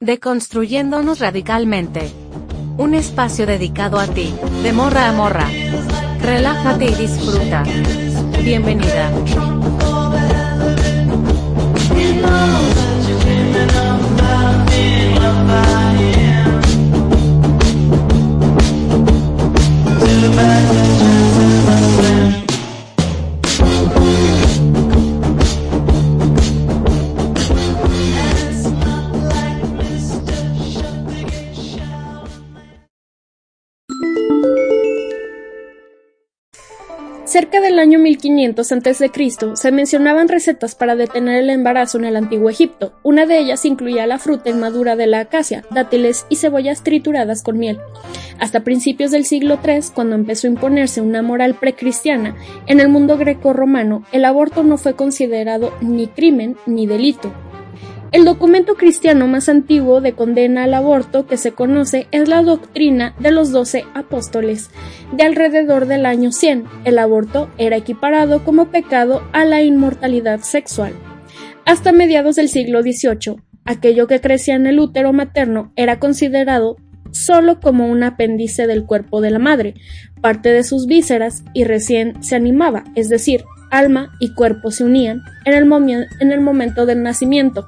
Deconstruyéndonos radicalmente. Un espacio dedicado a ti, de morra a morra. Relájate y disfruta. Bienvenida. Cerca del año 1500 a.C. se mencionaban recetas para detener el embarazo en el antiguo Egipto. Una de ellas incluía la fruta inmadura de la acacia, dátiles y cebollas trituradas con miel. Hasta principios del siglo III, cuando empezó a imponerse una moral precristiana, en el mundo greco-romano el aborto no fue considerado ni crimen ni delito. El documento cristiano más antiguo de condena al aborto que se conoce es la doctrina de los doce apóstoles. De alrededor del año 100, el aborto era equiparado como pecado a la inmortalidad sexual. Hasta mediados del siglo XVIII, aquello que crecía en el útero materno era considerado solo como un apéndice del cuerpo de la madre, parte de sus vísceras y recién se animaba, es decir, alma y cuerpo se unían en el, en el momento del nacimiento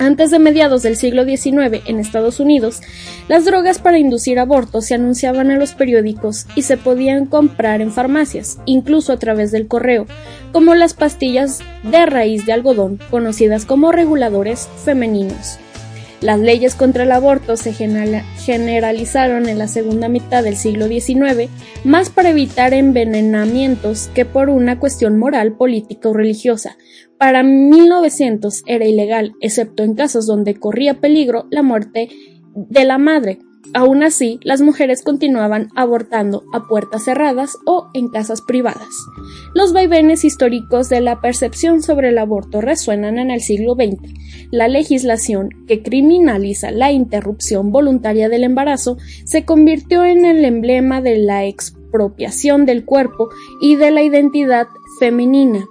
antes de mediados del siglo XIX en Estados Unidos, las drogas para inducir abortos se anunciaban en los periódicos y se podían comprar en farmacias, incluso a través del correo, como las pastillas de raíz de algodón, conocidas como reguladores femeninos. Las leyes contra el aborto se generalizaron en la segunda mitad del siglo XIX, más para evitar envenenamientos que por una cuestión moral, política o religiosa. Para 1900 era ilegal, excepto en casos donde corría peligro la muerte de la madre, Aún así, las mujeres continuaban abortando a puertas cerradas o en casas privadas. Los vaivenes históricos de la percepción sobre el aborto resuenan en el siglo XX. La legislación que criminaliza la interrupción voluntaria del embarazo se convirtió en el emblema de la expropiación del cuerpo y de la identidad femenina.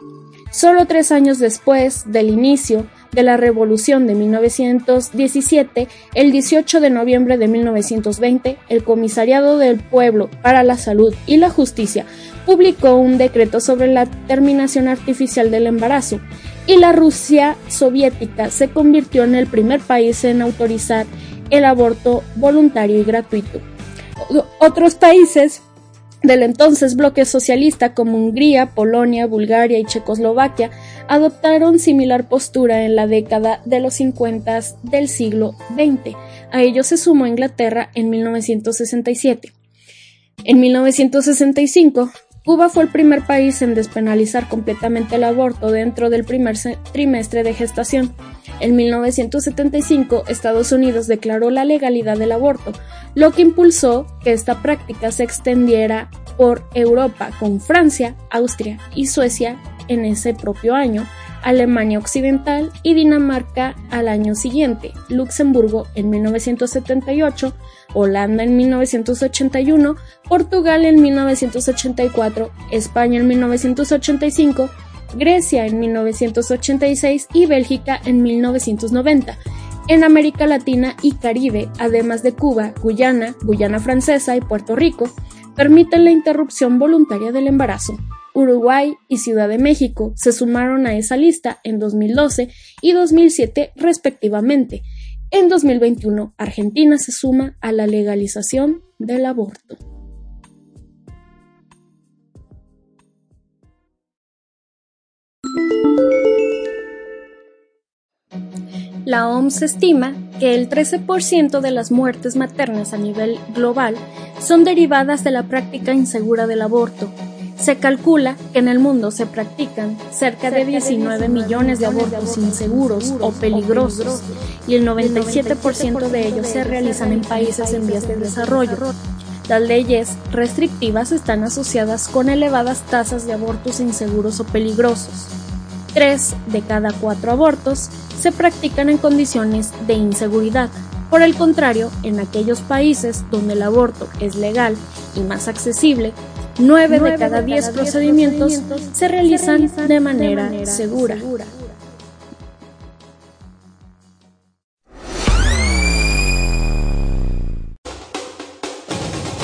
Solo tres años después del inicio de la Revolución de 1917, el 18 de noviembre de 1920, el Comisariado del Pueblo para la Salud y la Justicia publicó un decreto sobre la terminación artificial del embarazo y la Rusia soviética se convirtió en el primer país en autorizar el aborto voluntario y gratuito. Otros países del entonces bloque socialista como Hungría, Polonia, Bulgaria y Checoslovaquia adoptaron similar postura en la década de los 50 del siglo XX. A ello se sumó Inglaterra en 1967. En 1965, Cuba fue el primer país en despenalizar completamente el aborto dentro del primer trimestre de gestación. En 1975, Estados Unidos declaró la legalidad del aborto, lo que impulsó que esta práctica se extendiera por Europa con Francia, Austria y Suecia en ese propio año, Alemania Occidental y Dinamarca al año siguiente, Luxemburgo en 1978, Holanda en 1981, Portugal en 1984, España en 1985, Grecia en 1986 y Bélgica en 1990. En América Latina y Caribe, además de Cuba, Guyana, Guyana Francesa y Puerto Rico, permiten la interrupción voluntaria del embarazo. Uruguay y Ciudad de México se sumaron a esa lista en 2012 y 2007 respectivamente. En 2021, Argentina se suma a la legalización del aborto. La OMS estima que el 13% de las muertes maternas a nivel global son derivadas de la práctica insegura del aborto, se calcula que en el mundo se practican cerca de 19 millones de abortos inseguros o peligrosos y el 97% de ellos se realizan en países en vías de desarrollo. Las leyes restrictivas están asociadas con elevadas tasas de abortos inseguros o peligrosos. Tres de cada cuatro abortos se practican en condiciones de inseguridad. Por el contrario, en aquellos países donde el aborto es legal y más accesible, 9 de cada 10 procedimientos se realizan de manera segura.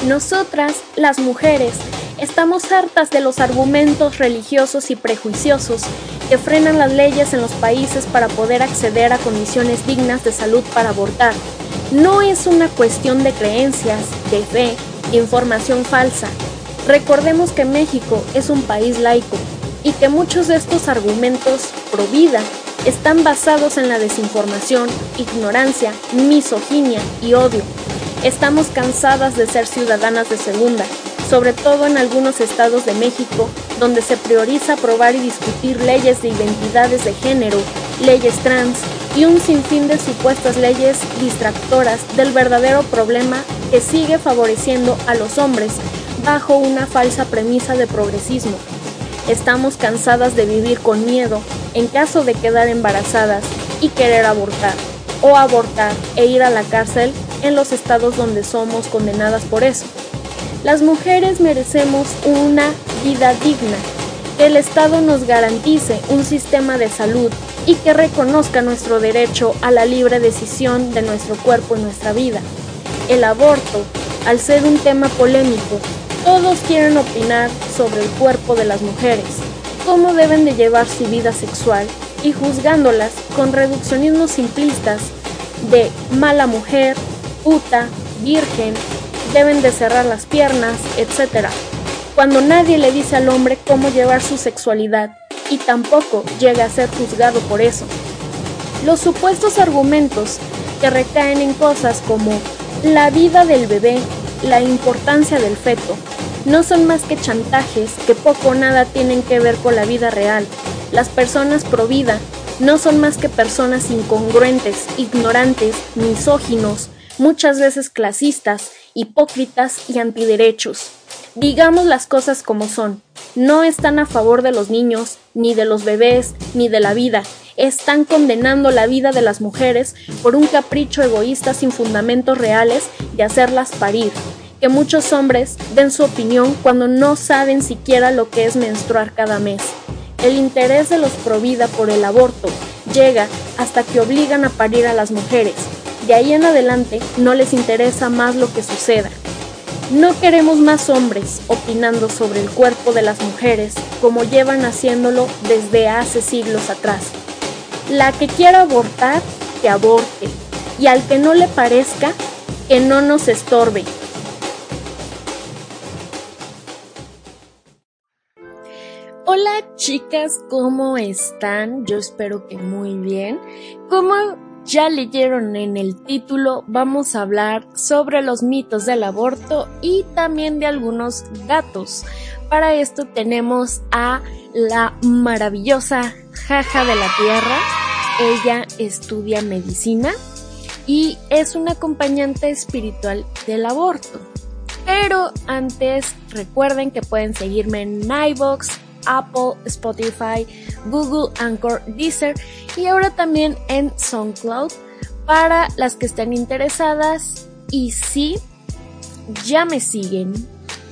Nosotras, las mujeres, estamos hartas de los argumentos religiosos y prejuiciosos que frenan las leyes en los países para poder acceder a condiciones dignas de salud para abortar. No es una cuestión de creencias, de fe, información falsa, Recordemos que México es un país laico y que muchos de estos argumentos pro vida están basados en la desinformación, ignorancia, misoginia y odio. Estamos cansadas de ser ciudadanas de segunda, sobre todo en algunos estados de México, donde se prioriza aprobar y discutir leyes de identidades de género, leyes trans y un sinfín de supuestas leyes distractoras del verdadero problema que sigue favoreciendo a los hombres bajo una falsa premisa de progresismo. Estamos cansadas de vivir con miedo en caso de quedar embarazadas y querer abortar, o abortar e ir a la cárcel en los estados donde somos condenadas por eso. Las mujeres merecemos una vida digna, que el Estado nos garantice un sistema de salud y que reconozca nuestro derecho a la libre decisión de nuestro cuerpo y nuestra vida. El aborto, al ser un tema polémico, todos quieren opinar sobre el cuerpo de las mujeres, cómo deben de llevar su vida sexual y juzgándolas con reduccionismos simplistas de mala mujer, puta, virgen, deben de cerrar las piernas, etc. Cuando nadie le dice al hombre cómo llevar su sexualidad y tampoco llega a ser juzgado por eso. Los supuestos argumentos que recaen en cosas como la vida del bebé, la importancia del feto, no son más que chantajes que poco o nada tienen que ver con la vida real. Las personas pro vida no son más que personas incongruentes, ignorantes, misóginos, muchas veces clasistas, hipócritas y antiderechos. Digamos las cosas como son. No están a favor de los niños, ni de los bebés, ni de la vida. Están condenando la vida de las mujeres por un capricho egoísta sin fundamentos reales de hacerlas parir que muchos hombres den su opinión cuando no saben siquiera lo que es menstruar cada mes. El interés de los provida por el aborto llega hasta que obligan a parir a las mujeres. De ahí en adelante no les interesa más lo que suceda. No queremos más hombres opinando sobre el cuerpo de las mujeres como llevan haciéndolo desde hace siglos atrás. La que quiera abortar, que aborte. Y al que no le parezca, que no nos estorbe, Hola chicas, ¿cómo están? Yo espero que muy bien. Como ya leyeron en el título, vamos a hablar sobre los mitos del aborto y también de algunos datos. Para esto tenemos a la maravillosa Jaja de la Tierra. Ella estudia medicina y es una acompañante espiritual del aborto. Pero antes recuerden que pueden seguirme en iBox, Apple, Spotify, Google, Anchor, Deezer y ahora también en SoundCloud para las que estén interesadas. Y si ya me siguen,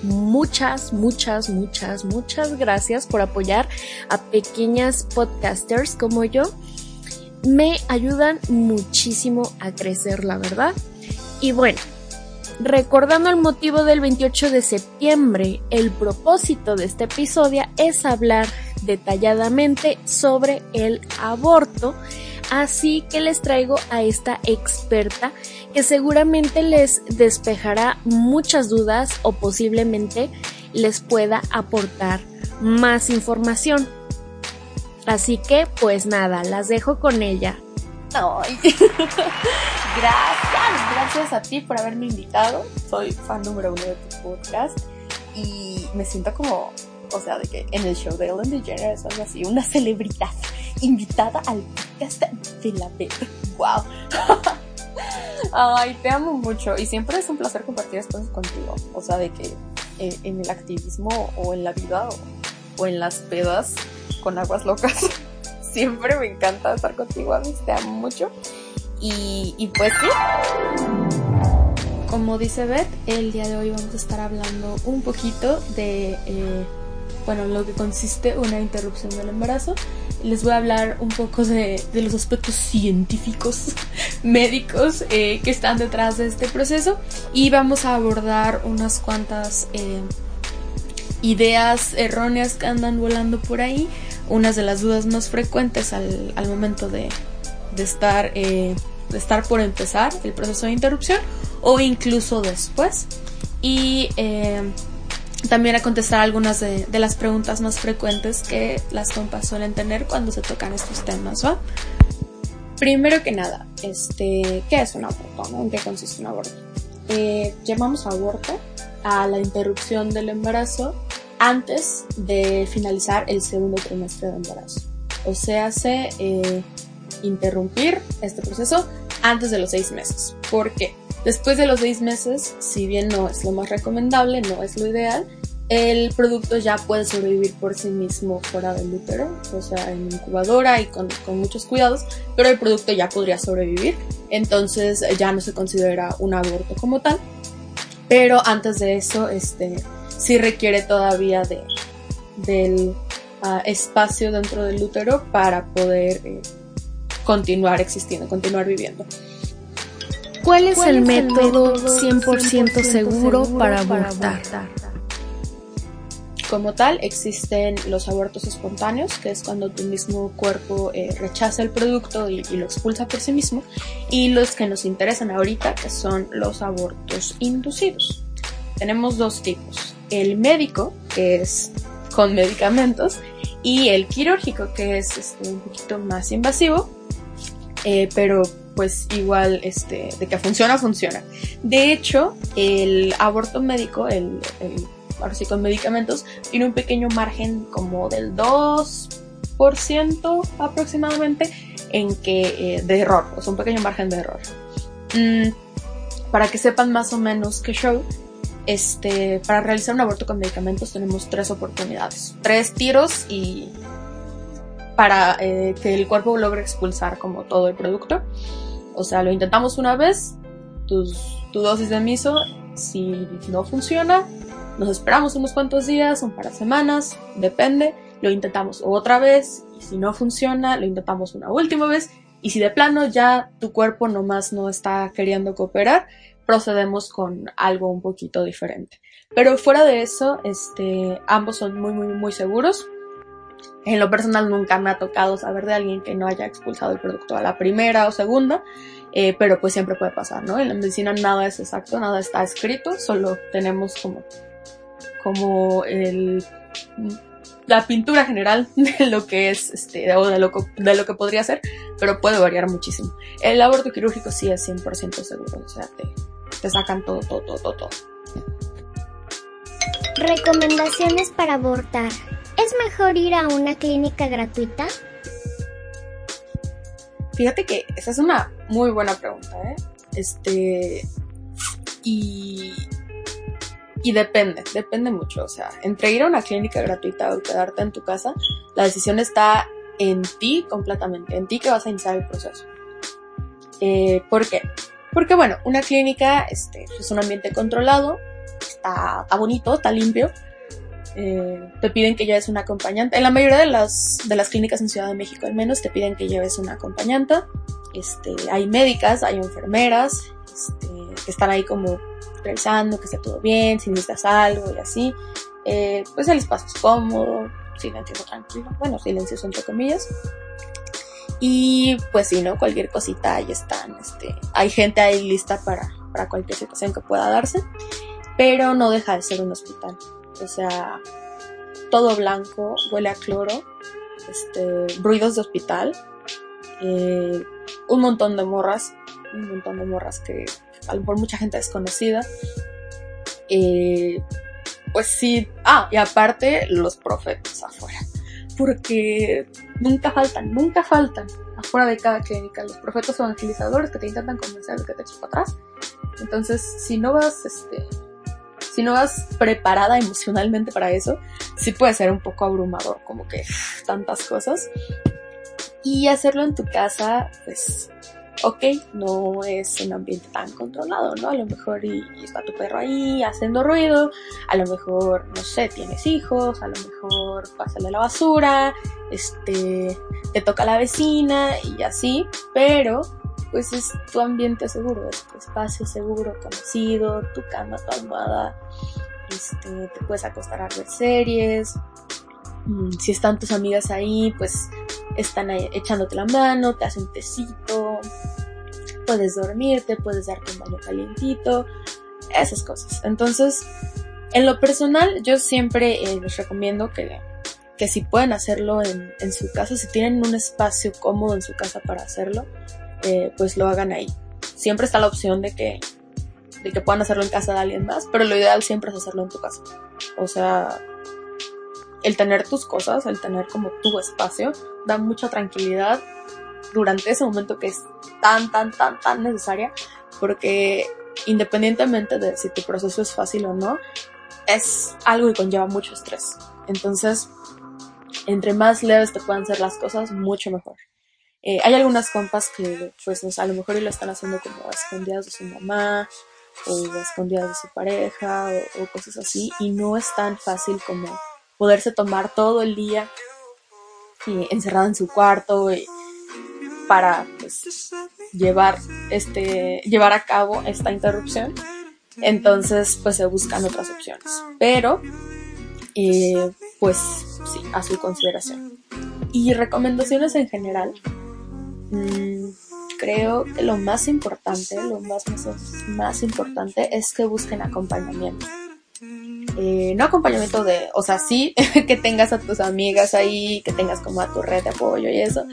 muchas, muchas, muchas, muchas gracias por apoyar a pequeñas podcasters como yo. Me ayudan muchísimo a crecer, la verdad. Y bueno, Recordando el motivo del 28 de septiembre, el propósito de este episodio es hablar detalladamente sobre el aborto, así que les traigo a esta experta que seguramente les despejará muchas dudas o posiblemente les pueda aportar más información. Así que pues nada, las dejo con ella. gracias, gracias a ti por haberme invitado. Soy fan número uno de tu podcast y me siento como, o sea, de que en el show de Ellen DeGeneres algo así, una celebridad invitada al podcast de la B. ¡Wow! Ay, te amo mucho y siempre es un placer compartir estas cosas contigo. O sea, de que eh, en el activismo o en la vida o, o en las pedas con aguas locas siempre me encanta estar contigo, mí te amo mucho. Y, y pues sí. Como dice Beth, el día de hoy vamos a estar hablando un poquito de, eh, bueno, lo que consiste una interrupción del embarazo. les voy a hablar un poco de, los aspectos científicos, médicos eh, que están detrás de este proceso y vamos a abordar unas cuantas eh, ideas erróneas que andan volando por ahí, unas de las dudas más frecuentes al, momento de, estar, de estar por empezar el proceso de interrupción o incluso después. Y también a contestar algunas de, las preguntas más frecuentes que las compas suelen tener cuando se tocan estos temas, ¿va? Primero que nada, este, ¿qué es un aborto? ¿En qué consiste un aborto? Eh, llamamos aborto a la interrupción del embarazo antes de finalizar el segundo trimestre de embarazo. O sea, se eh, interrumpir este proceso antes de los seis meses. ¿Por qué? Después de los seis meses, si bien no es lo más recomendable, no es lo ideal, el producto ya puede sobrevivir por sí mismo fuera del útero, o sea, en incubadora y con, muchos cuidados, pero el producto ya podría sobrevivir, entonces ya no se considera un aborto como tal. Pero antes de eso, este, sí requiere todavía de, del ah, espacio dentro del útero para poder eh, continuar existiendo, continuar viviendo. ¿Cuál es, el, método 100%, seguro para abortar? Como tal, existen los abortos espontáneos, que es cuando tu mismo cuerpo eh, rechaza el producto y, lo expulsa por sí mismo, y los que nos interesan ahorita, que son los abortos inducidos. Tenemos dos tipos, el médico, que es con medicamentos, y el quirúrgico, que es este, un poquito más invasivo, eh, pero pues igual este, de que funciona, funciona. De hecho, el aborto médico, el, ahora sí con medicamentos, tiene un pequeño margen como del 2% aproximadamente en que, eh, de error, o sea, un pequeño margen de error. Mm, para que sepan más o menos qué show, este, para realizar un aborto con medicamentos tenemos tres oportunidades, tres tiros y para eh, que el cuerpo logre expulsar como todo el producto. O sea, lo intentamos una vez, tu dosis de miso, si no funciona, nos esperamos unos cuantos días, un par de semanas, depende, lo intentamos otra vez, y si no funciona, lo intentamos una última vez, y si de plano ya tu cuerpo nomás no está queriendo cooperar, procedemos con algo un poquito diferente. Pero fuera de eso, este, ambos son muy, muy, muy seguros. En lo personal nunca me ha tocado saber de alguien que no haya expulsado el producto a la primera o segunda, eh, pero pues siempre puede pasar, ¿no? En la medicina nada es exacto, nada está escrito, solo tenemos como, como el, la pintura general de lo que es, este, o de lo, de lo que podría ser, pero puede variar muchísimo. El aborto quirúrgico sí es 100% seguro, o sea, te, te sacan todo, todo, todo, todo. Recomendaciones para abortar. ¿Es mejor ir a una clínica gratuita? Fíjate que esa es una muy buena pregunta, ¿eh? Este. Y. Y depende, depende mucho. O sea, entre ir a una clínica gratuita o quedarte en tu casa, la decisión está en ti completamente, en ti que vas a iniciar el proceso. Eh, ¿Por qué? Porque, bueno, una clínica este, es un ambiente controlado, está, está bonito, está limpio, eh, te piden que lleves un acompañante. En la mayoría de las, de las clínicas en Ciudad de México al menos te piden que lleves un acompañante. Este, hay médicas, hay enfermeras este, que están ahí como revisando que esté todo bien, si necesitas algo y así. Eh, pues el espacio es cómodo, silencioso tranquilo, bueno, silencioso entre comillas. Y pues si ¿no? Cualquier cosita ahí están, este, hay gente ahí lista para, para cualquier situación que pueda darse, pero no deja de ser un hospital o sea, todo blanco, huele a cloro, este, ruidos de hospital, eh, un montón de morras, un montón de morras que a lo mejor mucha gente desconocida. Eh, pues sí, ah, y aparte los profetas afuera, porque nunca faltan, nunca faltan afuera de cada clínica los profetas evangelizadores que te intentan convencer de que te eches para atrás. Entonces, si no vas, este, si no vas preparada emocionalmente para eso, sí puede ser un poco abrumador, como que tantas cosas. Y hacerlo en tu casa, pues ok, no es un ambiente tan controlado, ¿no? A lo mejor y, está tu perro ahí haciendo ruido, a lo mejor, no sé, tienes hijos, a lo mejor pásale la basura, este, te toca la vecina y así, pero pues es tu ambiente seguro, es tu espacio seguro, conocido, tu cama, tu almohada, este, te puedes acostar a ver series, mm, si están tus amigas ahí, pues están ahí echándote la mano, te hacen tecito, puedes dormirte, puedes darte un baño calientito, esas cosas. Entonces, en lo personal, yo siempre eh, les recomiendo que, que si pueden hacerlo en, en, su casa, si tienen un espacio cómodo en su casa para hacerlo, eh, pues lo hagan ahí. Siempre está la opción de que, de que puedan hacerlo en casa de alguien más, pero lo ideal siempre es hacerlo en tu casa. O sea, el tener tus cosas, el tener como tu espacio, da mucha tranquilidad durante ese momento que es tan, tan, tan, tan necesaria, porque independientemente de si tu proceso es fácil o no, es algo que conlleva mucho estrés. Entonces, entre más leves te puedan ser las cosas, mucho mejor. Eh, hay algunas compas que, pues, a lo mejor lo están haciendo como escondidas de su mamá, o escondidas de su pareja, o cosas así, y no es tan fácil como poderse tomar todo el día eh, encerrado en su cuarto para pues, llevar este llevar a cabo esta interrupción. Entonces pues se buscan otras opciones. Pero eh, pues sí a su consideración. Y recomendaciones en general mm, creo que lo más importante lo más, más, más importante es que busquen acompañamiento eh, no acompañamiento de, o sea, sí, que tengas a tus amigas ahí, que tengas como a tu red de apoyo y eso,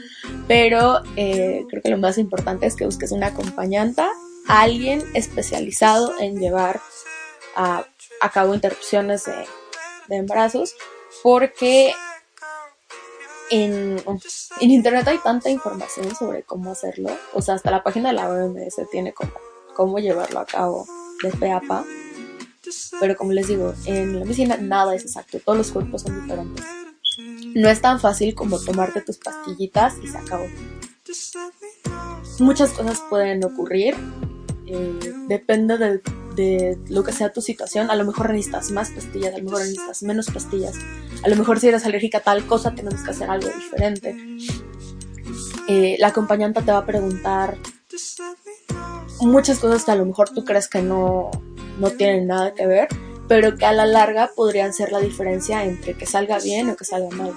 pero eh, creo que lo más importante es que busques una acompañanta, alguien especializado en llevar a, cabo interrupciones de, embarazos, porque en, internet hay tanta información sobre cómo hacerlo, o sea, hasta la página de la OMS tiene como cómo llevarlo a cabo de fe a pa pero como les digo, en la medicina nada es exacto, todos los cuerpos son diferentes. No es tan fácil como tomarte tus pastillitas y se acabó. Muchas cosas pueden ocurrir, eh, depende de, de, lo que sea tu situación. A lo mejor necesitas más pastillas, a lo mejor necesitas menos pastillas. A lo mejor si eres alérgica a tal cosa tenemos que hacer algo diferente. Eh, la acompañante te va a preguntar muchas cosas que a lo mejor tú crees que no, no tienen nada que ver, pero que a la larga podrían ser la diferencia entre que salga bien o que salga mal.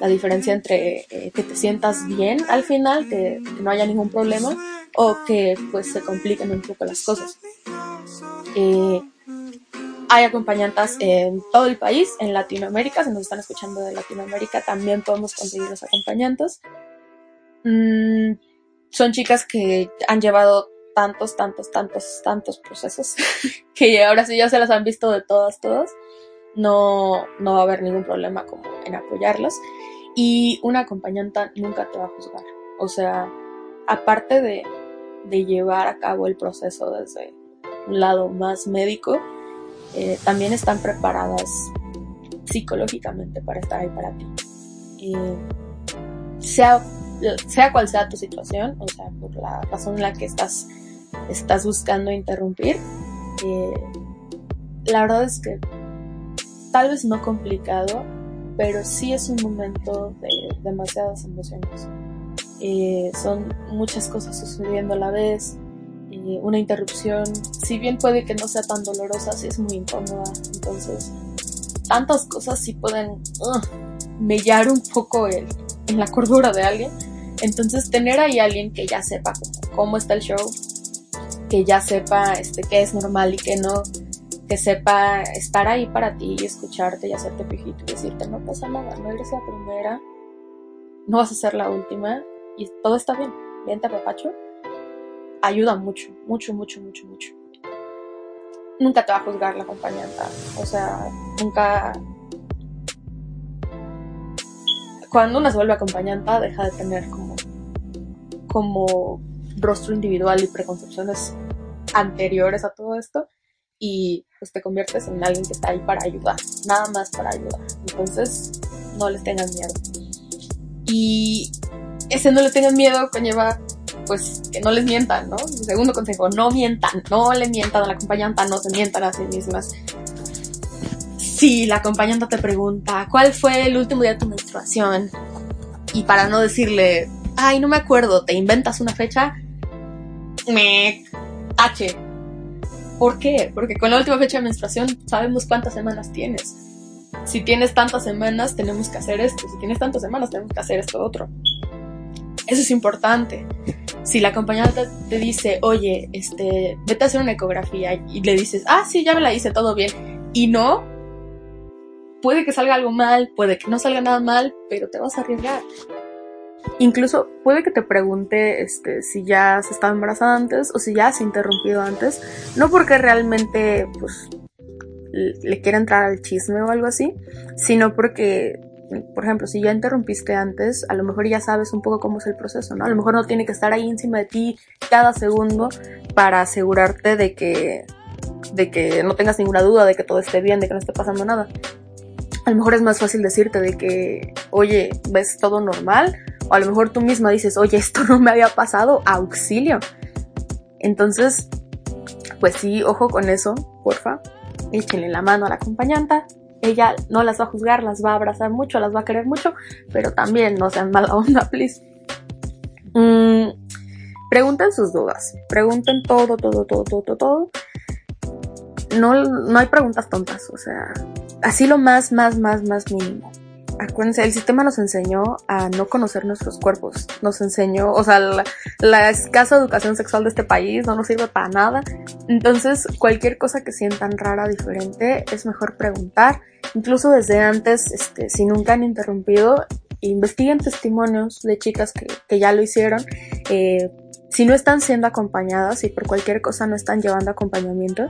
La diferencia entre eh, que te sientas bien al final, que, no haya ningún problema, o que pues se compliquen un poco las cosas. Eh, hay acompañantes en todo el país, en Latinoamérica, si nos están escuchando de Latinoamérica también podemos conseguir los acompañantes. Mm, son chicas que han llevado tantos, tantos, tantos, tantos procesos que ahora sí ya se las han visto de todas, todas. No, no va a haber ningún problema como en apoyarlos. Y una acompañante nunca te va a juzgar. O sea, aparte de, de llevar a cabo el proceso desde un lado más médico, eh, también están preparadas psicológicamente para estar ahí para ti. Eh, sea, sea cual sea tu situación, o sea, por la razón en la que estás estás buscando interrumpir. Eh, la verdad es que tal vez no complicado, pero sí es un momento de demasiadas emociones. Eh, son muchas cosas sucediendo a la vez. Eh, una interrupción, si bien puede que no sea tan dolorosa, sí es muy incómoda. Entonces, tantas cosas sí pueden mellar un poco el, en la cordura de alguien. Entonces, tener ahí alguien que ya sepa cómo está el show, que ya sepa este, qué es normal y qué no, que sepa estar ahí para ti y escucharte y hacerte pijito y decirte no pasa nada, no eres la primera, no vas a ser la última y todo está bien, vente papacho, ayuda mucho, mucho, mucho, mucho, mucho. Nunca te va a juzgar la acompañante, o sea, nunca... Cuando una se vuelve acompañante deja de tener como, como rostro individual y preconcepciones anteriores a todo esto y pues te conviertes en alguien que está ahí para ayudar, nada más para ayudar. Entonces, no les tengan miedo. Y ese no le tengan miedo conlleva pues que no les mientan, ¿no? Segundo consejo, no mientan, no le mientan a la acompañante, no se mientan a sí mismas. Si la acompañante te pregunta, ¿cuál fue el último día de tu menstruación? Y para no decirle, ay, no me acuerdo, te inventas una fecha, me H. ¿Por qué? Porque con la última fecha de menstruación sabemos cuántas semanas tienes. Si tienes tantas semanas, tenemos que hacer esto. Si tienes tantas semanas, tenemos que hacer esto otro. Eso es importante. Si la acompañante te dice, oye, este, vete a hacer una ecografía y le dices, ah, sí, ya me la hice, todo bien. Y no, puede que salga algo mal, puede que no salga nada mal, pero te vas a arriesgar. Incluso puede que te pregunte este, si ya se estaba embarazada antes o si ya se ha interrumpido antes. No porque realmente pues, le quiera entrar al chisme o algo así, sino porque, por ejemplo, si ya interrumpiste antes, a lo mejor ya sabes un poco cómo es el proceso, ¿no? A lo mejor no tiene que estar ahí encima de ti cada segundo para asegurarte de que, de que no tengas ninguna duda, de que todo esté bien, de que no esté pasando nada. A lo mejor es más fácil decirte de que, oye, ves todo normal, o a lo mejor tú misma dices, oye, esto no me había pasado, auxilio. Entonces, pues sí, ojo con eso, porfa. Échenle la mano a la acompañanta. Ella no las va a juzgar, las va a abrazar mucho, las va a querer mucho, pero también no sean mala onda, please. Mm, pregunten sus dudas. Pregunten todo, todo, todo, todo, todo, todo. No, no hay preguntas tontas, o sea, así lo más, más, más, más mínimo acuérdense, el sistema nos enseñó a no conocer nuestros cuerpos. Nos enseñó, o sea, la, escasa educación sexual de este país no nos sirve para nada. Entonces, cualquier cosa que sientan rara, diferente, es mejor preguntar. Incluso desde antes, este, si nunca han interrumpido, investiguen testimonios de chicas que, que ya lo hicieron. Eh, si no están siendo acompañadas y por cualquier cosa no están llevando acompañamiento,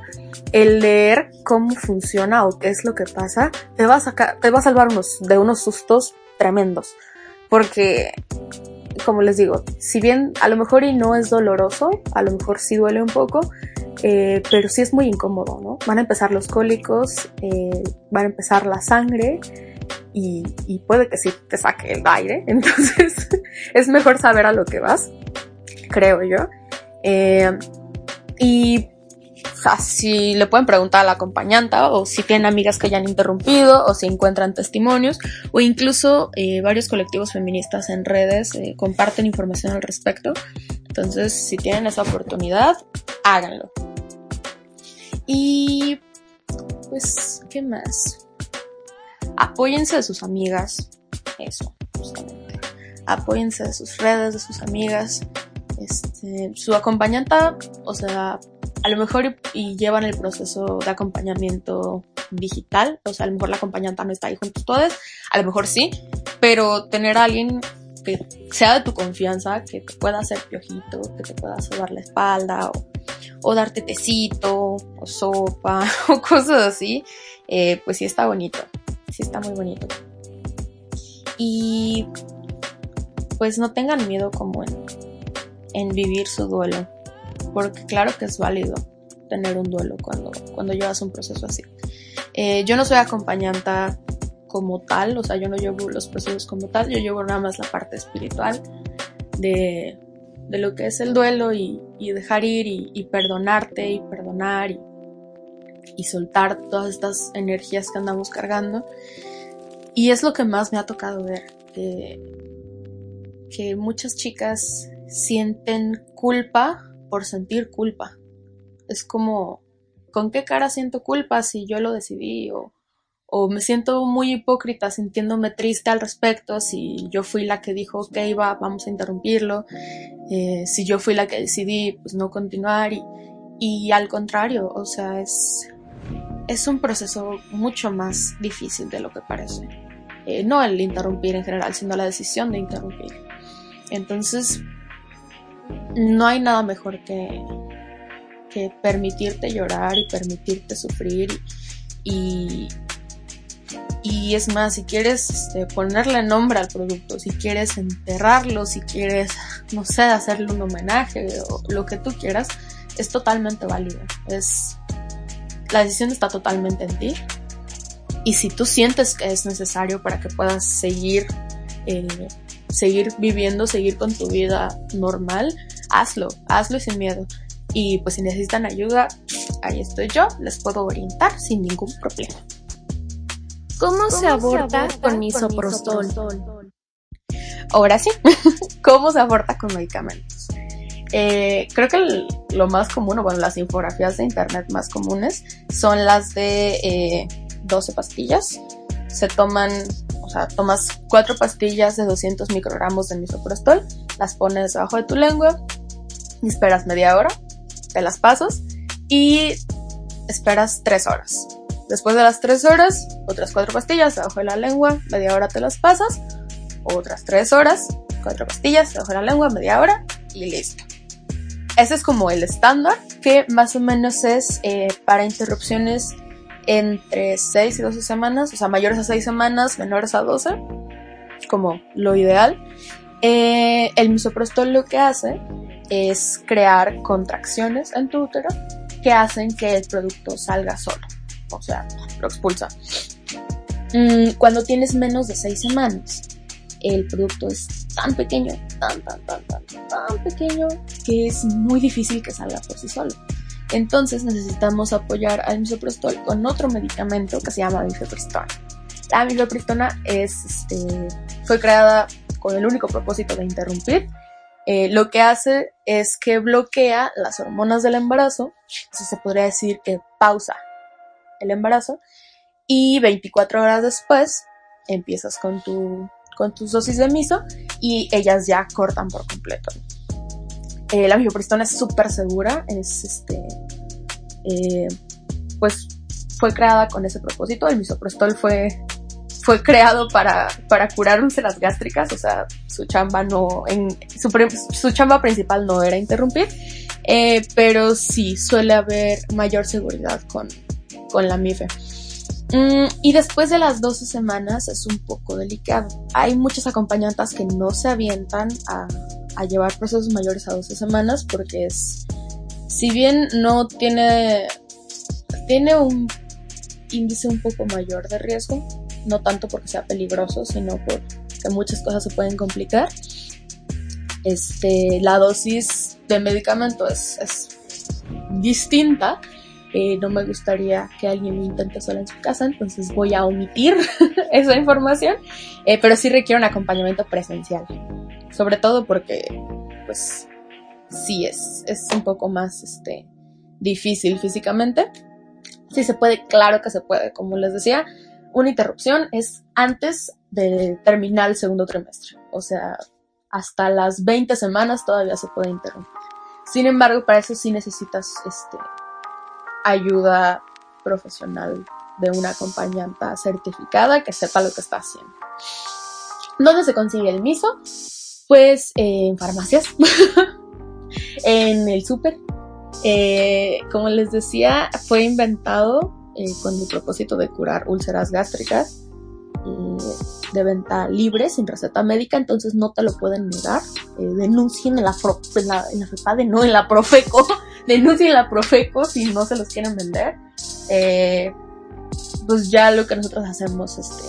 el leer cómo funciona o qué es lo que pasa, te va a sacar, te va a salvar unos, de unos sustos tremendos. Porque, como les digo, si bien a lo mejor y no es doloroso, a lo mejor sí duele un poco, eh, pero sí es muy incómodo, ¿no? Van a empezar los cólicos, eh, van a empezar la sangre, y, y, puede que sí te saque el aire. Entonces es mejor saber a lo que vas creo yo. Eh, y si le pueden preguntar a la acompañanta o si tienen amigas que hayan interrumpido o si encuentran testimonios o incluso eh, varios colectivos feministas en redes eh, comparten información al respecto. Entonces, si tienen esa oportunidad, háganlo. Y pues, ¿qué más? Apóyense de sus amigas. Eso, justamente. Apóyense de sus redes, de sus amigas. Este, su acompañanta, o sea, a lo mejor y, llevan el proceso de acompañamiento digital, o sea, a lo mejor la acompañanta no está ahí juntos todos, a lo mejor sí, pero tener a alguien que sea de tu confianza, que te pueda hacer piojito, que te pueda sobar la espalda, o, o darte tecito, o sopa, o cosas así, eh, pues sí está bonito, sí está muy bonito. Y pues no tengan miedo como en en vivir su duelo, porque claro que es válido tener un duelo cuando, cuando llevas un proceso así. Eh, yo no soy acompañante como tal, o sea, yo no llevo los procesos como tal, yo llevo nada más la parte espiritual de, de lo que es el duelo y, y dejar ir y, perdonarte y perdonar y, y soltar todas estas energías que andamos cargando. Y es lo que más me ha tocado ver, que, que muchas chicas sienten culpa por sentir culpa. Es como, ¿con qué cara siento culpa si yo lo decidí? O, o me siento muy hipócrita sintiéndome triste al respecto si yo fui la que dijo, ok, va, vamos a interrumpirlo. Eh, si yo fui la que decidí, pues no continuar. Y, y al contrario, o sea, es, es un proceso mucho más difícil de lo que parece. Eh, no el interrumpir en general, sino la decisión de interrumpir. Entonces, no hay nada mejor que, que permitirte llorar y permitirte sufrir y, y es más, si quieres este, ponerle nombre al producto, si quieres enterrarlo, si quieres, no sé, hacerle un homenaje o lo que tú quieras, es totalmente válido. Es, la decisión está totalmente en ti. Y si tú sientes que es necesario para que puedas seguir, eh, seguir viviendo, seguir con tu vida normal, hazlo, hazlo sin miedo. Y pues si necesitan ayuda, ahí estoy yo, les puedo orientar sin ningún problema. ¿Cómo, se aborta, con misoprostol? Ahora sí, ¿cómo se aborta con medicamentos? Eh, creo que lo más común, o bueno, las infografías de internet más comunes son las de 12 eh, pastillas. Se toman, sea, tomas 4 pastillas de 200 microgramos de misoprostol, las pones debajo de tu lengua, y esperas media hora, te las pasas y esperas 3 horas. Después de las 3 horas, otras 4 pastillas debajo de la lengua, media hora te las pasas, otras 3 horas, 4 pastillas debajo de la lengua, media hora y listo. Ese es como el estándar, que más o menos es eh, para interrupciones entre 6 y 12 semanas, o sea, mayores a 6 semanas, menores a 12, como lo ideal. Eh, el misoprostol lo que hace es crear contracciones en tu útero que hacen que el producto salga solo, o sea, lo expulsa. Mm, cuando tienes menos de 6 semanas, el producto es tan pequeño, tan, tan, tan, tan, tan pequeño, que es muy difícil que salga por sí solo. Entonces necesitamos apoyar al misoprostol con otro medicamento que se llama mifepristona. La mifepristona es, este, fue creada con el único propósito de interrumpir. Eh, lo que hace es que bloquea las hormonas del embarazo, se podría decir que pausa el embarazo, y 24 horas después empiezas con tu con tus dosis de miso y ellas ya cortan por completo. Eh, la mifepristona es súper segura, es este, eh, pues fue creada con ese propósito. El misoprostol fue, fue creado para, para curar úlceras gástricas, o sea, su chamba no, en, su, su chamba principal no era interrumpir, eh, pero sí suele haber mayor seguridad con, con la MIFE. Mm, y después de las 12 semanas es un poco delicado. Hay muchas acompañantes que no se avientan a, llevar procesos mayores a 12 semanas porque es, si bien no tiene, tiene un índice un poco mayor de riesgo, no tanto porque sea peligroso, sino porque muchas cosas se pueden complicar. Este, la dosis de medicamento es, es distinta, eh, no me gustaría que alguien lo intente solo en su casa, entonces voy a omitir esa información, eh, pero sí requiere un acompañamiento presencial, sobre todo porque, pues, sí es, es un poco más, este, difícil físicamente. Sí se puede, claro que se puede, como les decía, una interrupción es antes de terminar el segundo trimestre, o sea, hasta las 20 semanas todavía se puede interrumpir. Sin embargo, para eso sí necesitas este, ayuda profesional de una acompañante certificada que sepa lo que está haciendo. ¿Dónde se consigue el miso? Pues eh, en farmacias, en el súper. Eh, como les decía, fue inventado eh, con el propósito de curar úlceras gástricas de venta libre, sin receta médica, entonces no te lo pueden negar. denuncien en la, en la, en la no en la Profeco, denuncien la Profeco si no se los quieren vender. Eh, pues ya lo que nosotros hacemos este,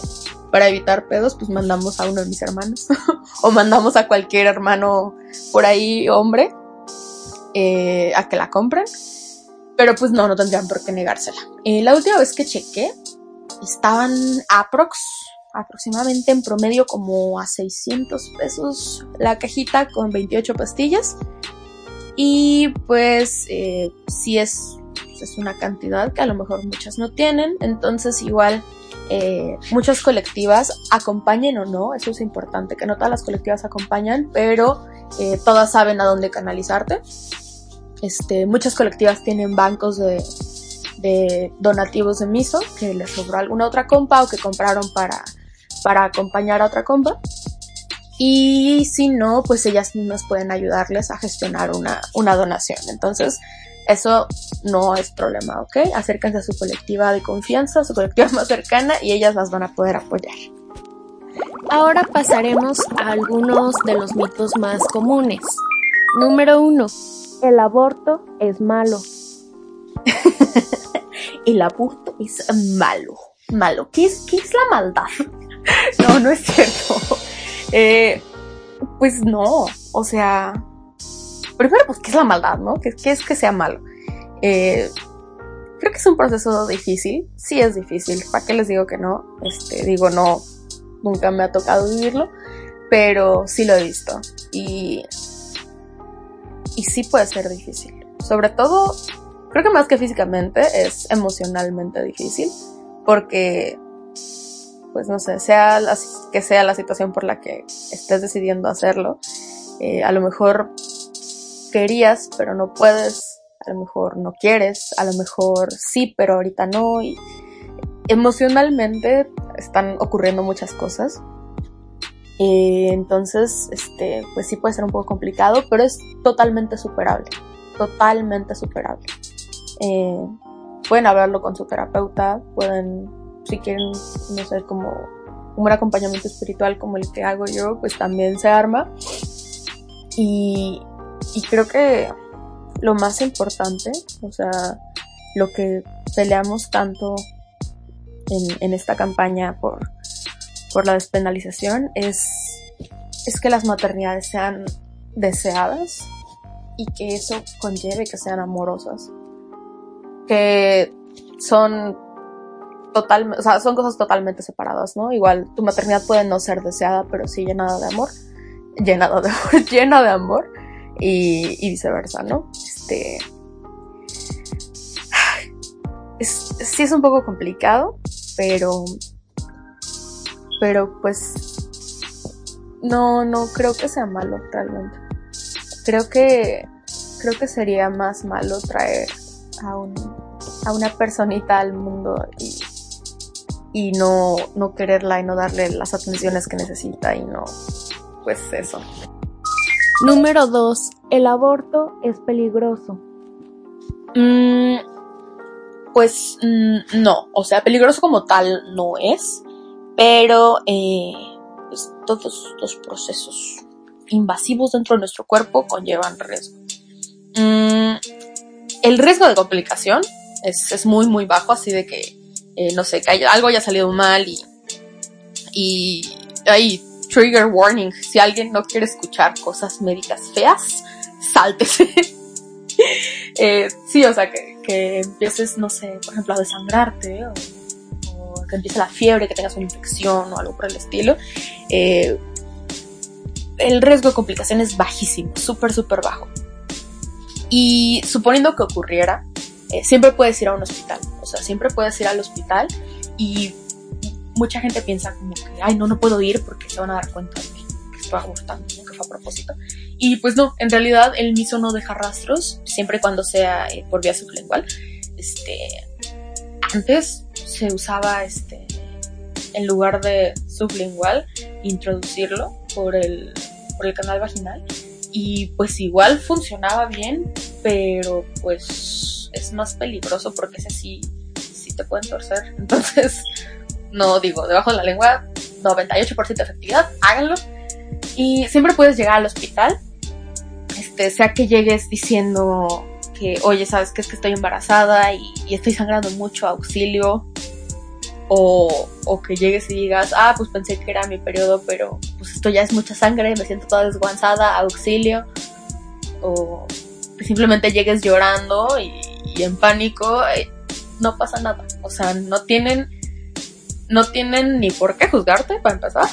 para evitar pedos, pues mandamos a uno de mis hermanos o mandamos a cualquier hermano por ahí, hombre, eh, a que la compren. Pero pues no, no tendrían por qué negársela. Eh, la última vez que chequé, estaban aprox, aproximadamente en promedio como a 600 pesos la cajita con 28 pastillas. Y pues eh, si es, es una cantidad que a lo mejor muchas no tienen, entonces igual eh, muchas colectivas acompañen o no, eso es importante, que no todas las colectivas acompañan, pero eh, todas saben a dónde canalizarte. Este, muchas colectivas tienen bancos de, de donativos de miso que les sobró alguna otra compa o que compraron para, para acompañar a otra compa. Y si no, pues ellas mismas pueden ayudarles a gestionar una, una donación. Entonces, eso no es problema, ¿ok? Acérquense a su colectiva de confianza, su colectiva más cercana y ellas las van a poder apoyar. Ahora pasaremos a algunos de los mitos más comunes. Número uno, el aborto es malo. el aborto es malo. Malo. ¿Qué es, qué es la maldad? no, no es cierto. Eh, pues no, o sea, primero, pues, ¿qué es la maldad, no? ¿Qué, qué es que sea malo? Eh, creo que es un proceso difícil, sí es difícil, ¿para qué les digo que no? Este, digo, no, nunca me ha tocado vivirlo, pero sí lo he visto y, y sí puede ser difícil. Sobre todo, creo que más que físicamente, es emocionalmente difícil, porque, pues no sé, sea la, que sea la situación por la que estés decidiendo hacerlo, eh, a lo mejor querías, pero no puedes, a lo mejor no quieres, a lo mejor sí, pero ahorita no, y emocionalmente están ocurriendo muchas cosas. Eh, entonces, este, pues sí puede ser un poco complicado, pero es totalmente superable. Totalmente superable. Eh, pueden hablarlo con su terapeuta, pueden, si quieren, no sé, como un acompañamiento espiritual como el que hago yo, pues también se arma. Y, y creo que lo más importante, o sea, lo que peleamos tanto en, en esta campaña por, por la despenalización es, es que las maternidades sean deseadas y que eso conlleve que sean amorosas. Que son total, o sea, son cosas totalmente separadas, ¿no? Igual tu maternidad puede no ser deseada, pero sí llenada de amor, llenada de amor, llena de amor y, viceversa, ¿no? Este, es, sí es un poco complicado, pero, pero pues no, no creo que sea malo realmente. Creo que, creo que sería más malo traer a un, a una personita al mundo y, y no, no quererla y no darle las atenciones que necesita y no, pues eso. Número 2. El aborto es peligroso. Mm, pues mm, no, o sea, peligroso como tal no es, pero eh, pues, todos los procesos invasivos dentro de nuestro cuerpo conllevan riesgo. Mm, el riesgo de complicación es, es, muy, muy bajo, así de que, eh, no sé, que algo haya salido mal y, y ahí, trigger warning, si alguien no quiere escuchar cosas médicas feas, sáltese. eh, sí, o sea, que, que empieces, no sé, por ejemplo, a desangrarte o, que empiece la fiebre, que tengas una infección o algo por el estilo, eh, el riesgo de complicación es bajísimo, súper, súper bajo. Y suponiendo que ocurriera, eh, siempre puedes ir a un hospital, o sea, siempre puedes ir al hospital y mucha gente piensa como que, ay, no, no puedo ir porque se van a dar cuenta de que estoy abortando, que fue a propósito. Y pues no, en realidad el miso no deja rastros, siempre y cuando sea eh, por vía sublingual. Este, antes se usaba, este, en lugar de sublingual, introducirlo por el, por el canal vaginal. Y pues igual funcionaba bien, pero pues es más peligroso porque ese sí, sí te pueden torcer. Entonces, no digo, debajo de la lengua, 98% de efectividad, háganlo. Y siempre puedes llegar al hospital, este, sea que llegues diciendo que, oye, sabes que es que estoy embarazada y, estoy sangrando mucho, auxilio, o, o, que llegues y digas, ah, pues pensé que era mi periodo, pero pues esto ya es mucha sangre, me siento toda desguanzada, auxilio, o que simplemente llegues llorando y, y en pánico, eh, no pasa nada, o sea, no tienen, no tienen ni por qué juzgarte, para empezar,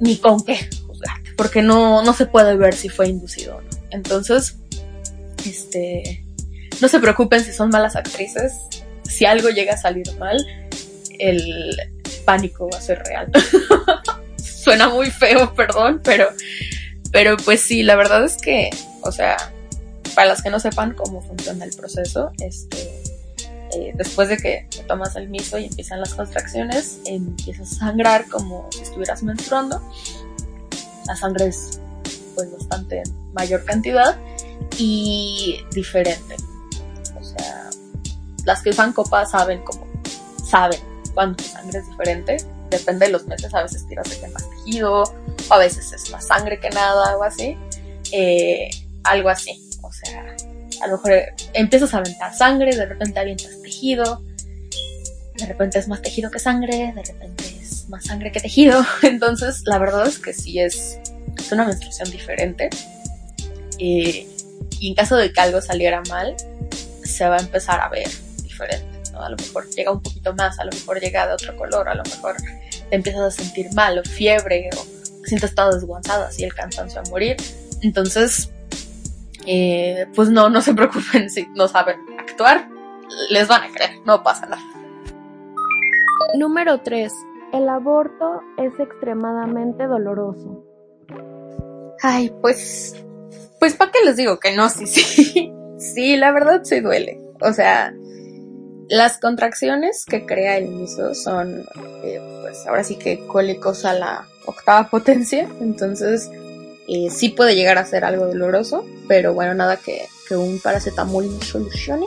ni con qué juzgarte, porque no, no se puede ver si fue inducido o no. Entonces, este, no se preocupen si son malas actrices, si algo llega a salir mal, el pánico va a ser real. Suena muy feo, perdón, pero, pero pues sí, la verdad es que, o sea, para las que no sepan cómo funciona el proceso, este, eh, después de que tomas el miso y empiezan las contracciones, empiezas a sangrar como si estuvieras menstruando. La sangre es pues bastante mayor cantidad y diferente. O sea, las que usan copa saben cómo, saben cuando tu sangre es diferente. Depende de los meses, a veces tiras de más tejido, a veces es más sangre que nada, algo así. Eh, algo así. Sea, a lo mejor empiezas a aventar sangre, de repente avientas tejido, de repente es más tejido que sangre, de repente es más sangre que tejido. Entonces, la verdad es que sí es, es una menstruación diferente. eh, y en caso de que algo saliera mal, se va a empezar a ver diferente. ¿no? A lo mejor llega un poquito más, a lo mejor llega de otro color, a lo mejor te empiezas a sentir mal o fiebre o sientes todo desguanzado, así el cansancio a morir. Entonces, eh, pues no, no se preocupen si no saben actuar, les van a creer, no pasa nada. Número 3. El aborto es extremadamente doloroso. Ay, pues, pues ¿para qué les digo que no? Sí, sí, sí, la verdad sí duele. O sea, las contracciones que crea el miso son, eh, pues ahora sí que cólicos a la octava potencia, entonces sí puede llegar a ser algo doloroso, pero bueno, nada que, que un paracetamol no solucione.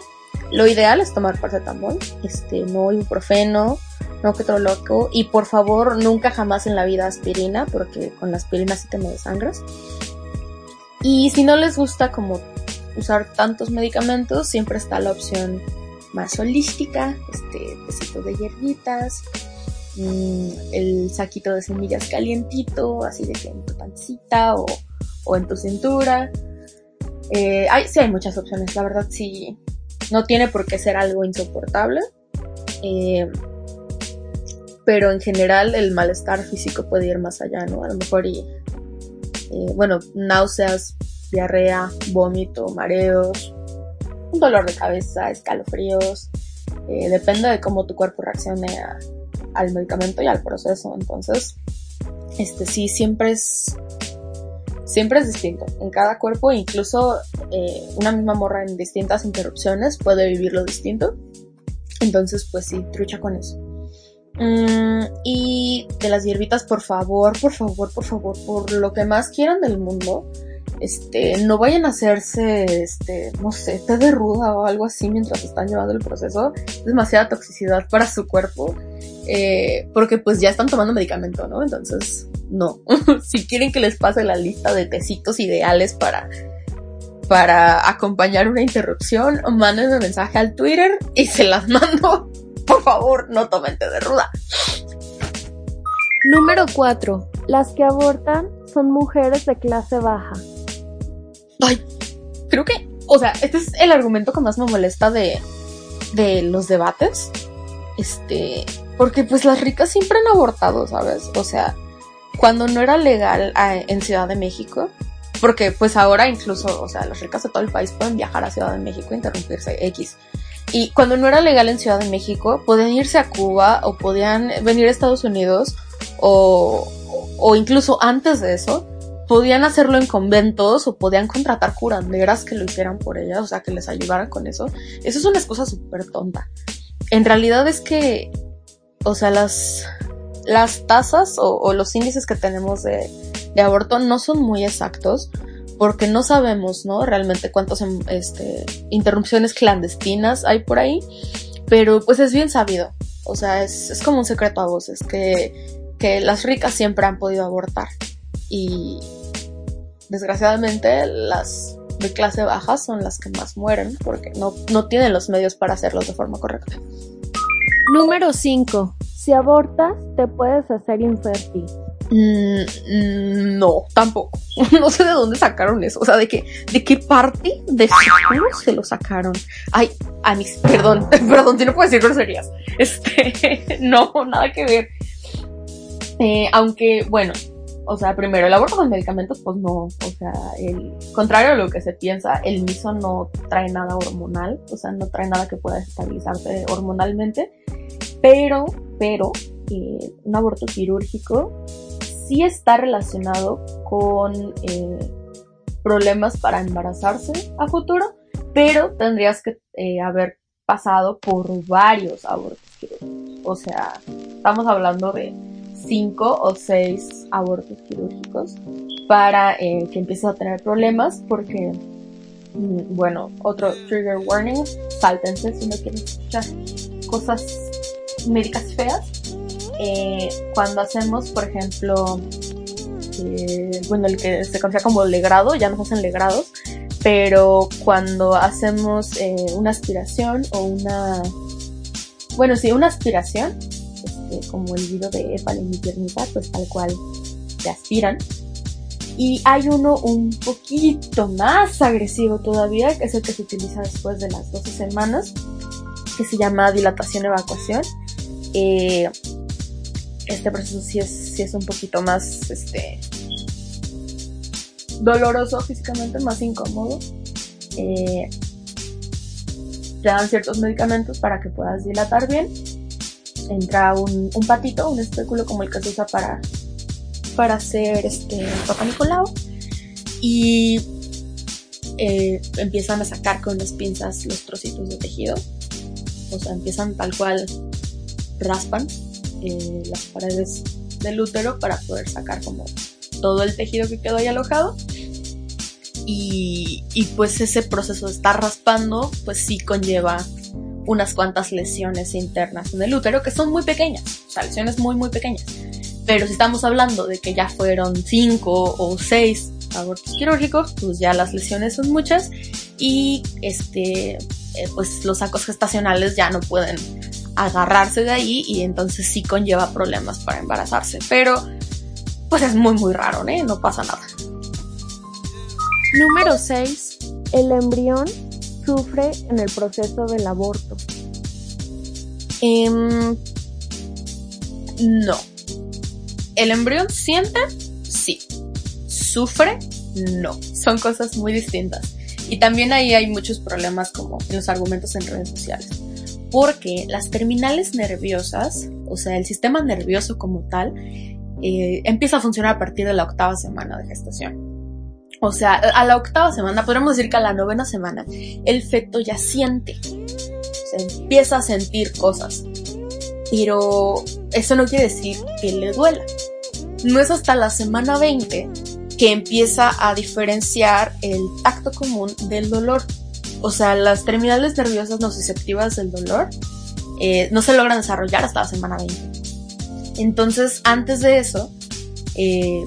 Lo ideal es tomar paracetamol, este, no ibuprofeno, no que loco, y por favor nunca jamás en la vida aspirina, porque con la aspirina sí te me desangras. Y si no les gusta como usar tantos medicamentos, siempre está la opción más holística, este de hierbitas, mmm, el saquito de semillas calientito, así de que en tu pancita o, o en tu cintura. Eh, hay, sí hay muchas opciones, la verdad sí, no tiene por qué ser algo insoportable. Eh, pero en general el malestar físico puede ir más allá, ¿no? A lo mejor y, eh, bueno, náuseas, diarrea, vómito, mareos, un dolor de cabeza, escalofríos, eh, depende de cómo tu cuerpo reaccione a, al medicamento y al proceso. Entonces, este sí, siempre es, siempre es distinto. En cada cuerpo, incluso eh, una misma morra en distintas interrupciones puede vivirlo distinto. Entonces, pues sí, trucha con eso. Mm, y de las hierbitas, por favor, por favor, por favor, por lo que más quieran del mundo, este, no vayan a hacerse, este, no sé, té de ruda o algo así mientras están llevando el proceso. Es demasiada toxicidad para su cuerpo, eh, porque pues ya están tomando medicamento, ¿no? Entonces, no. si quieren que les pase la lista de tecitos ideales para, para acompañar una interrupción, mándenme mensaje al Twitter y se las mando. Por favor, no tomen té de ruda. Número 4. Las que abortan son mujeres de clase baja. Ay, creo que, o sea, este es el argumento que más me molesta de, de los debates. Este, porque pues las ricas siempre han abortado, ¿sabes? O sea, cuando no era legal a, en Ciudad de México, porque pues ahora incluso, o sea, las ricas de todo el país pueden viajar a Ciudad de México e interrumpirse X. Y cuando no era legal en Ciudad de México, podían irse a Cuba o podían venir a Estados Unidos o, o incluso antes de eso, podían hacerlo en conventos o podían contratar curanderas que lo hicieran por ellas, o sea, que les ayudaran con eso. Eso es una excusa súper tonta. En realidad es que, o sea, las, las tasas o, los índices que tenemos de, de, aborto no son muy exactos porque no sabemos, ¿no? Realmente cuántas este, interrupciones clandestinas hay por ahí, pero pues es bien sabido. O sea, es, es como un secreto a voces que, que las ricas siempre han podido abortar. Y desgraciadamente las de clase baja son las que más mueren porque no, no tienen los medios para hacerlo de forma correcta. Número 5. Si abortas, te puedes hacer infértil. Mm, no, tampoco. No sé de dónde sacaron eso. O sea, de qué, de qué parte de seguro se lo sacaron. Ay, a mis, perdón, perdón, si no puedo decir groserías. Este, no, nada que ver. Eh, aunque, bueno, o sea, primero, el aborto con medicamentos, pues no, o sea, el contrario a lo que se piensa, el miso no trae nada hormonal, o sea, no trae nada que pueda estabilizarte hormonalmente, pero, pero, eh, un aborto quirúrgico sí está relacionado con eh, problemas para embarazarse a futuro, pero tendrías que eh, haber pasado por varios abortos quirúrgicos, o sea, estamos hablando de cinco o seis abortos quirúrgicos para eh, que empieces a tener problemas porque, mm, bueno, otro trigger warning, sáltense si no quieren escuchar cosas médicas feas. Eh, cuando hacemos, por ejemplo, eh, bueno, el que se considera como legrado, ya nos hacen legrados, pero cuando hacemos eh, una aspiración o una, bueno, sí, una aspiración, este, como el video de Epal en mi piernita, pues tal cual te aspiran. Y hay uno un poquito más agresivo todavía, que es el que se utiliza después de las 12 semanas, que se llama dilatación-evacuación. Eh, este proceso sí es, sí es un poquito más este, doloroso físicamente, más incómodo. Eh, te dan ciertos medicamentos para que puedas dilatar bien. Entra un, un patito, un espéculo como el que se usa para, para hacer este Papa Nicolau. Y eh, empiezan a sacar con las pinzas los trocitos de tejido. O sea, empiezan tal cual, raspan eh, las paredes del útero para poder sacar como todo el tejido que quedó ahí alojado. Y, y, pues ese proceso de estar raspando, pues sí conlleva unas cuantas lesiones internas en el útero que son muy pequeñas, o sea, lesiones muy, muy pequeñas. Pero si estamos hablando de que ya fueron cinco o seis abortos quirúrgicos, pues ya las lesiones son muchas y este, eh, pues los sacos gestacionales ya no pueden agarrarse de ahí y entonces sí conlleva problemas para embarazarse. Pero pues es muy muy raro, ¿eh? No pasa nada. Número 6. El embrión sufre en el proceso del aborto. Eh, no. ¿El embrión siente? Sí. ¿Sufre? No. Son cosas muy distintas. Y también ahí hay muchos problemas como en los argumentos en redes sociales. Porque las terminales nerviosas, o sea, el sistema nervioso como tal, eh, empieza a funcionar a partir de la octava semana de gestación. O sea, a la octava semana, podríamos decir que a la novena semana, el feto ya siente, se empieza a sentir cosas. Pero eso no quiere decir que le duela. No es hasta la semana 20 que empieza a diferenciar el tacto común del dolor. O sea, las terminales nerviosas nociceptivas del dolor eh, no se logran desarrollar hasta la semana 20. Entonces, antes de eso, eh,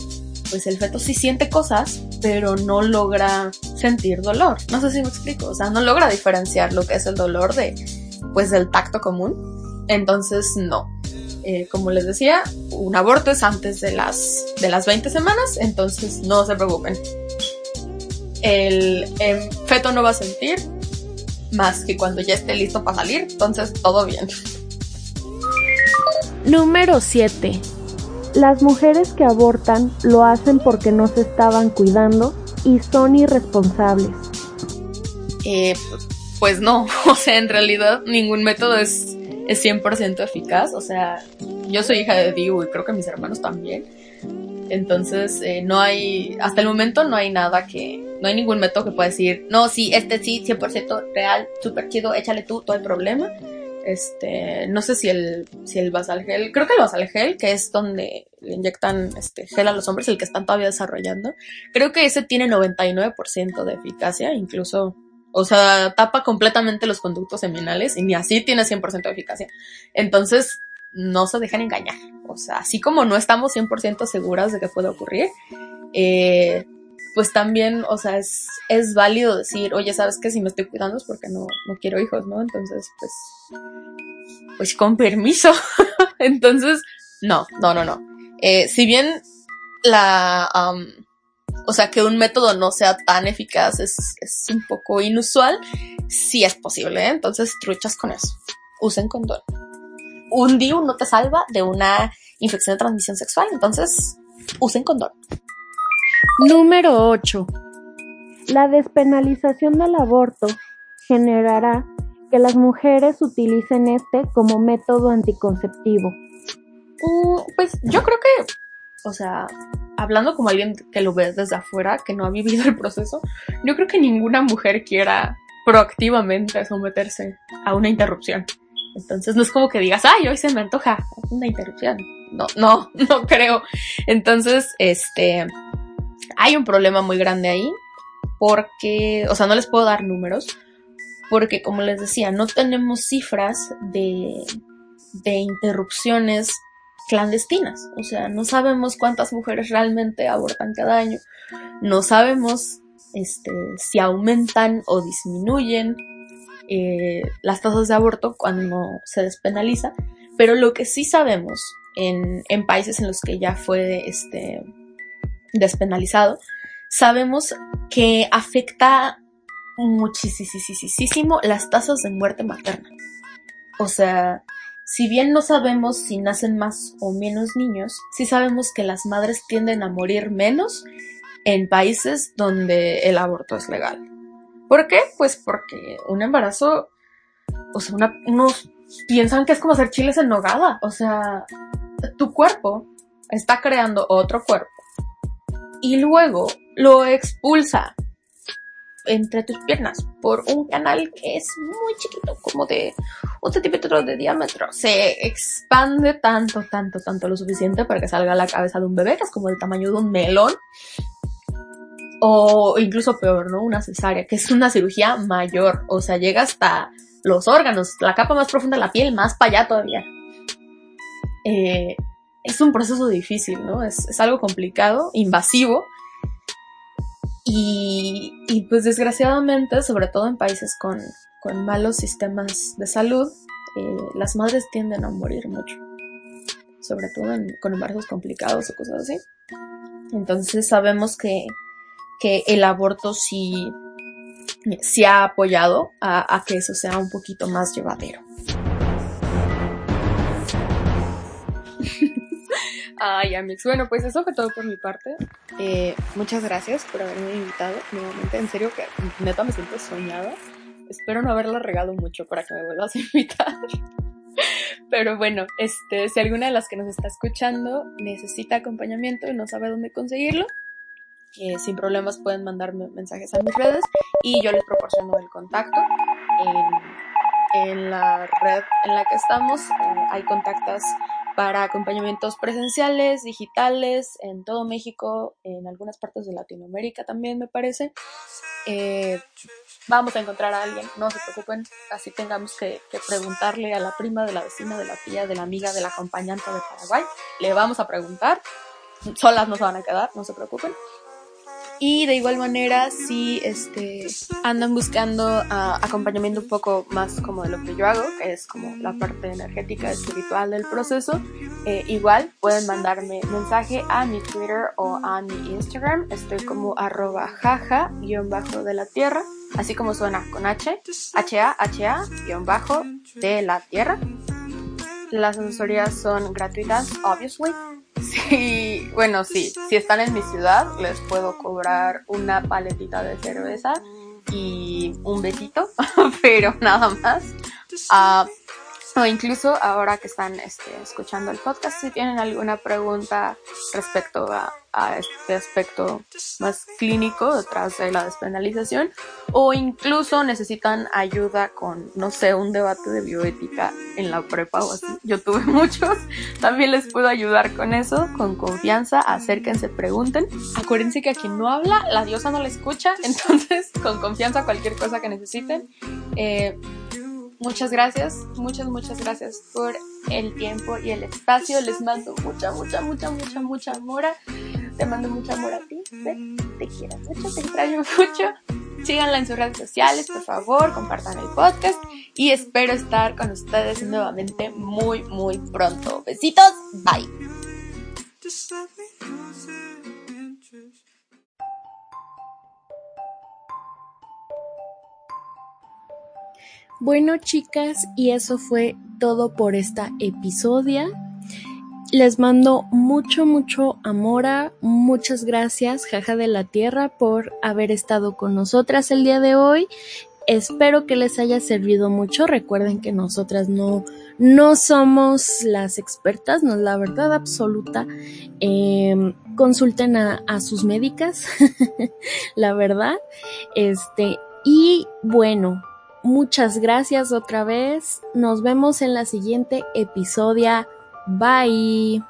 pues el feto sí siente cosas, pero no logra sentir dolor. No sé si me explico, o sea, no logra diferenciar lo que es el dolor de, pues, del tacto común. Entonces, no. Eh, como les decía, un aborto es antes de las, de las 20 semanas, entonces no se preocupen. El, feto no va a sentir más que cuando ya esté listo para salir, entonces todo bien. Número 7. Las mujeres que abortan lo hacen porque no se estaban cuidando y son irresponsables. Eh, pues no, o sea, en realidad ningún método es, es 100% eficaz. O sea, yo soy hija de Diu y creo que mis hermanos también. Entonces, eh, no hay, hasta el momento no hay nada que, no hay ningún método que pueda decir, no, sí, este sí, 100% real, súper chido, échale tú, todo el problema. Este, no sé si el, si el basal gel, creo que el basal gel, que es donde le inyectan este gel a los hombres, el que están todavía desarrollando, creo que ese tiene 99% de eficacia, incluso, o sea, tapa completamente los conductos seminales y ni así tiene 100% de eficacia. Entonces, no se dejan engañar. O sea, así como no estamos 100% seguras de que puede ocurrir, eh, pues también, o sea, es, es válido decir, oye, ¿sabes qué? Si me estoy cuidando es porque no, no quiero hijos, ¿no? Entonces, pues, pues con permiso. Entonces, no, no, no, no. Eh, si bien la, um, o sea, que un método no sea tan eficaz es, es un poco inusual, sí es posible, ¿eh? Entonces, truchas con eso. Usen condón. Un DIU no te salva de una infección de transmisión sexual, entonces, usen condón. Número 8. La despenalización del aborto generará que las mujeres utilicen este como método anticonceptivo. Mm, pues yo creo que, o sea, hablando como alguien que lo ve desde afuera, que no ha vivido el proceso, yo creo que ninguna mujer quiera proactivamente someterse a una interrupción. Entonces no es como que digas, ay, hoy se me antoja una interrupción. No, no, no creo. Entonces, este, hay un problema muy grande ahí porque, o sea, no les puedo dar números porque, como les decía, no tenemos cifras de, de interrupciones clandestinas. O sea, no sabemos cuántas mujeres realmente abortan cada año. No sabemos este, si aumentan o disminuyen eh, las tasas de aborto cuando se despenaliza. Pero lo que sí sabemos en, en países en los que ya fue este, despenalizado, sabemos que afecta muchísimo las tasas de muerte materna. O sea, si bien no sabemos si nacen más o menos niños, sí sabemos que las madres tienden a morir menos en países donde el aborto es legal. ¿Por qué? Pues porque un embarazo, o sea, unos piensan que es como hacer chiles en nogada. O sea, tu cuerpo está creando otro cuerpo y luego lo expulsa entre tus piernas por un canal que es muy chiquito, como de un centímetro de diámetro. Se expande tanto, tanto, tanto lo suficiente para que salga la cabeza de un bebé, que es como del tamaño de un melón. O incluso peor, ¿no? Una cesárea, que es una cirugía mayor. O sea, llega hasta los órganos, la capa más profunda de la piel, más para allá todavía. Eh, es un proceso difícil, ¿no? Es, algo complicado, invasivo y, pues desgraciadamente, sobre todo en países con, malos sistemas de salud, eh, las madres tienden a morir mucho. Sobre todo con embarazos complicados o cosas así. Entonces sabemos que, el aborto sí, sí ha apoyado a que eso sea un poquito más llevadero. Ay, Amix. Bueno, pues eso fue todo por mi parte. Eh, muchas gracias por haberme invitado nuevamente. En serio que neta me siento soñada. Espero no haberla regado mucho para que me vuelvas a invitar. Pero bueno, este, si alguna de las que nos está escuchando necesita acompañamiento y no sabe dónde conseguirlo, eh, sin problemas pueden mandarme mensajes a mis redes y yo les proporciono el contacto. En, la red en la que estamos eh, hay contactos para acompañamientos presenciales, digitales, en todo México, en algunas partes de Latinoamérica también me parece. Eh, vamos a encontrar a alguien, no se preocupen, así tengamos que, que, preguntarle a la prima, de la vecina, de la tía, de la amiga, del acompañante de Paraguay, le vamos a preguntar, solas no se van a quedar, no se preocupen. Y de igual manera, si este, andan buscando ah, acompañamiento un poco más como de lo que yo hago, que es como la parte energética, espiritual del proceso, eh, igual pueden mandarme mensaje a mi Twitter o a mi Instagram. Estoy como arroba jaja guion bajo de la tierra, así como suena con H, H-A, H-A guion bajo de la tierra. Las asesorías son gratuitas, obviously. Sí, bueno, sí, si están en mi ciudad, les puedo cobrar una paletita de cerveza y un besito, pero nada más. Uh, o incluso ahora que están este, escuchando el podcast, si tienen alguna pregunta respecto a, este aspecto más clínico detrás de la despenalización, o incluso necesitan ayuda con, no sé, un debate de bioética en la prepa o así. Yo tuve muchos, también les puedo ayudar con eso, con confianza, acérquense, pregunten. Acuérdense que a quien no habla, la diosa no la escucha, entonces con confianza cualquier cosa que necesiten. Eh, Muchas gracias, muchas, muchas gracias por el tiempo y el espacio. Les mando mucha, mucha, mucha, mucha, mucha amor. Te mando mucha amor a ti. Te, quiero mucho, te extraño mucho. Síganla en sus redes sociales, por favor, compartan el podcast y espero estar con ustedes nuevamente muy, muy pronto. Besitos, bye. Bueno, chicas, y eso fue todo por esta episodia. Les mando mucho, mucho amor. Muchas gracias, Jaja de la Tierra, por haber estado con nosotras el día de hoy. Espero que les haya servido mucho. Recuerden que nosotras no, no somos las expertas, no es la verdad absoluta. Em, consulten a, a sus médicas, la verdad. Este, y bueno, Muchas gracias otra vez. Nos vemos en la siguiente episodio. Bye.